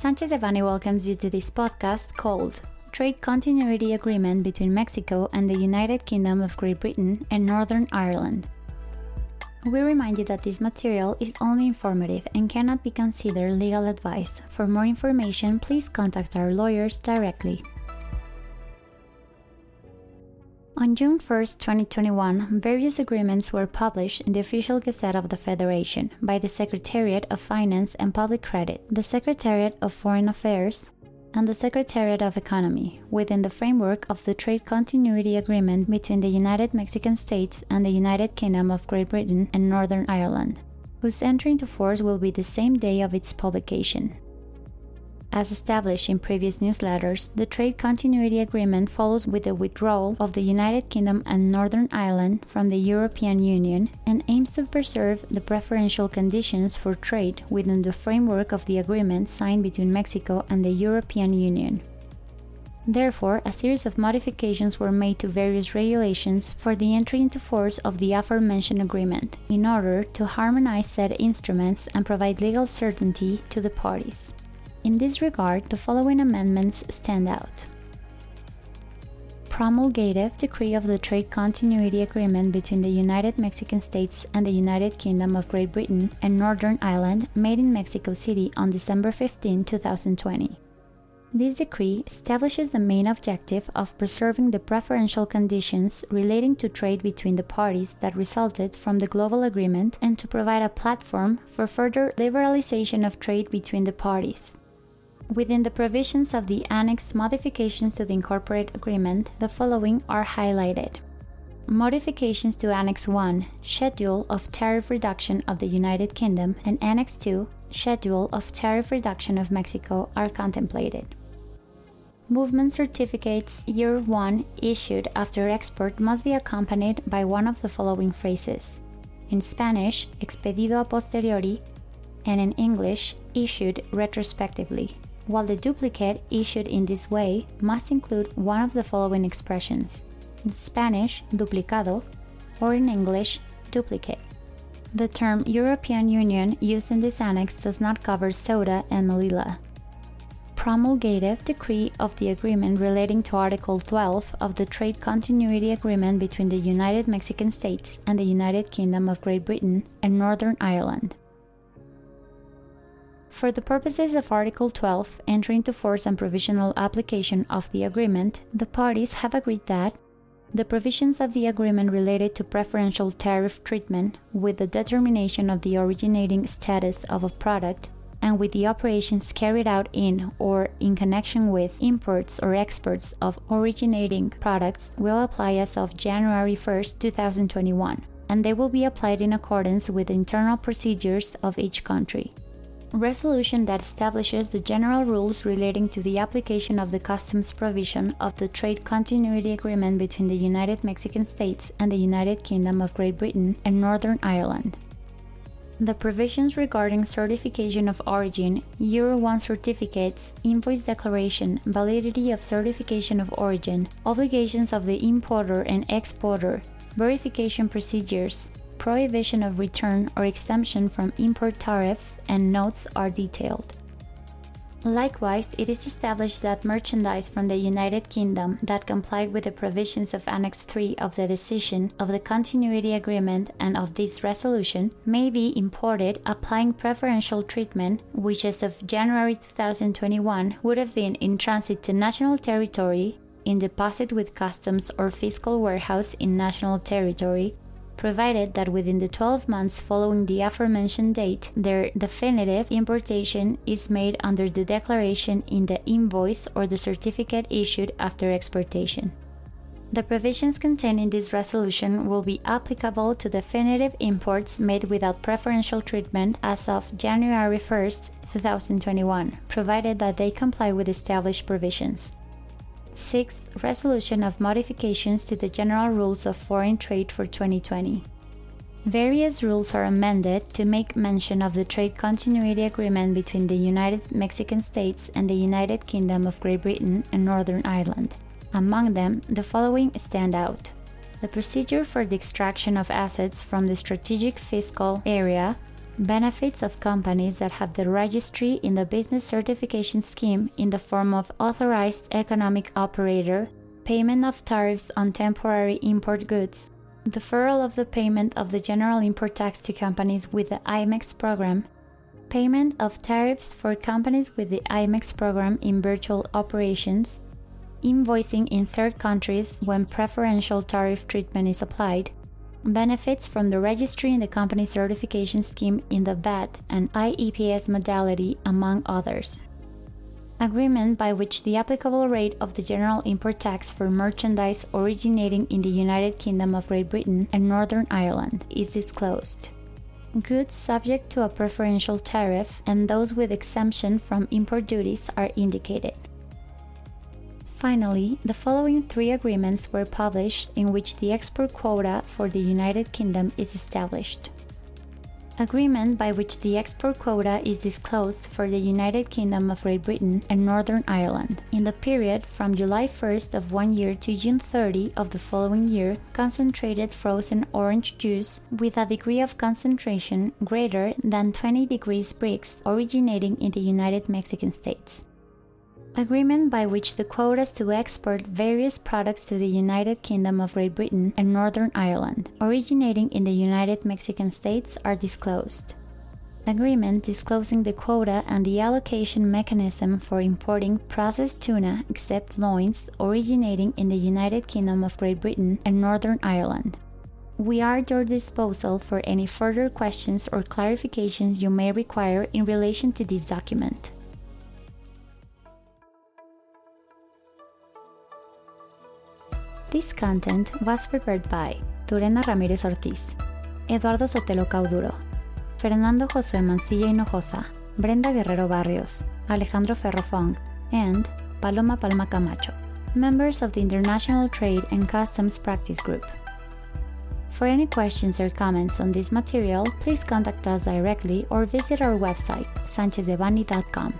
Sanchez Devanny welcomes you to this podcast called Trade Continuity Agreement between Mexico and the United Kingdom of Great Britain and Northern Ireland. We remind you that this material is only informative and cannot be considered legal advice. For more information, please contact our lawyers directly. On June 1, 2021, various agreements were published in the official Gazette of the Federation by the Secretariat of Finance and Public Credit, the Secretariat of Foreign Affairs, and the Secretariat of Economy within the framework of the Trade Continuity Agreement between the United Mexican States and the United Kingdom of Great Britain and Northern Ireland, whose entry into force will be the same day of its publication. As established in previous newsletters, the Trade Continuity Agreement follows with the withdrawal of the United Kingdom and Northern Ireland from the European Union and aims to preserve the preferential conditions for trade within the framework of the agreement signed between Mexico and the European Union. Therefore, a series of modifications were made to various regulations for the entry into force of the aforementioned agreement in order to harmonize said instruments and provide legal certainty to the parties. In this regard, the following amendments stand out. Promulgative Decree of the Trade Continuity Agreement between the United Mexican States and the United Kingdom of Great Britain and Northern Ireland, made in Mexico City on December 15, 2020. This decree establishes the main objective of preserving the preferential conditions relating to trade between the parties that resulted from the global agreement and to provide a platform for further liberalization of trade between the parties. Within the provisions of the annexed modifications to the incorporate agreement, the following are highlighted. Modifications to Annex 1, Schedule of Tariff Reduction of the United Kingdom, and Annex 2, Schedule of Tariff Reduction of Mexico are contemplated. Movement certificates EUR 1 issued after export must be accompanied by one of the following phrases. In Spanish, expedido a posteriori, and in English, issued retrospectively while the duplicate issued in this way must include one of the following expressions in Spanish, duplicado, or in English, duplicate. The term European Union used in this annex does not cover Ceuta and Melilla. Promulgative decree of the agreement relating to Article 12 of the Trade Continuity Agreement between the United Mexican States and the United Kingdom of Great Britain and Northern Ireland. For the purposes of Article 12, entering into force and provisional application of the agreement, the parties have agreed that the provisions of the agreement related to preferential tariff treatment with the determination of the originating status of a product and with the operations carried out in or in connection with imports or exports of originating products will apply as of January 1, 2021, and they will be applied in accordance with internal procedures of each country resolution that establishes the general rules relating to the application of the customs provision of the Trade Continuity Agreement between the United Mexican States and the United Kingdom of Great Britain and Northern Ireland. The provisions regarding certification of origin, Euro 1 certificates, invoice declaration, validity of certification of origin, obligations of the importer and exporter, verification procedures, prohibition of return or exemption from import tariffs and notes are detailed. Likewise, it is established that merchandise from the United Kingdom that complied with the provisions of Annex 3 of the decision of the Continuity Agreement and of this resolution may be imported applying preferential treatment, which as of January 2021 would have been in transit to national territory, in deposit with customs or fiscal warehouse in national territory, provided that within the 12 months following the aforementioned date, their definitive importation is made under the declaration in the invoice or the certificate issued after exportation. The provisions contained in this resolution will be applicable to definitive imports made without preferential treatment as of January 1, 2021, provided that they comply with established provisions. Sixth, resolution of modifications to the General Rules of Foreign Trade for 2020. Various rules are amended to make mention of the trade continuity agreement between the United Mexican States and the United Kingdom of Great Britain and Northern Ireland. Among them, the following stand out the procedure for the extraction of assets from the strategic fiscal area, benefits of companies that have the registry in the business certification scheme in the form of authorized economic operator, payment of tariffs on temporary import goods, deferral of the payment of the general import tax to companies with the IMMEX program, payment of tariffs for companies with the IMMEX program in virtual operations, invoicing in third countries when preferential tariff treatment is applied, benefits from the registry in the company certification scheme in the VAT and IEPS modality, among others. Agreement by which the applicable rate of the general import tax for merchandise originating in the United Kingdom of Great Britain and Northern Ireland is disclosed. Goods subject to a preferential tariff and those with exemption from import duties are indicated. Finally, the following three agreements were published in which the export quota for the United Kingdom is established. Agreement by which the export quota is disclosed for the United Kingdom of Great Britain and Northern Ireland in the period from July 1st of one year to June 30 of the following year, concentrated frozen orange juice with a degree of concentration greater than 20 degrees Brix originating in the United Mexican States agreement by which the quotas to export various products to the United Kingdom of Great Britain and Northern Ireland, originating in the United Mexican States, are disclosed. Agreement disclosing the quota and the allocation mechanism for importing processed tuna except loins originating in the United Kingdom of Great Britain and Northern Ireland. We are at your disposal for any further questions or clarifications you may require in relation to this document. This content was prepared by Turena Ramírez Ortiz, Eduardo Sotelo Cauduro, Fernando Josué Mancilla Hinojosa, Brenda Guerrero Barrios, Alejandro Ferrofong, and Paloma Palma Camacho, members of the International Trade and Customs Practice Group. For any questions or comments on this material, please contact us directly or visit our website, sanchezdevanny.com.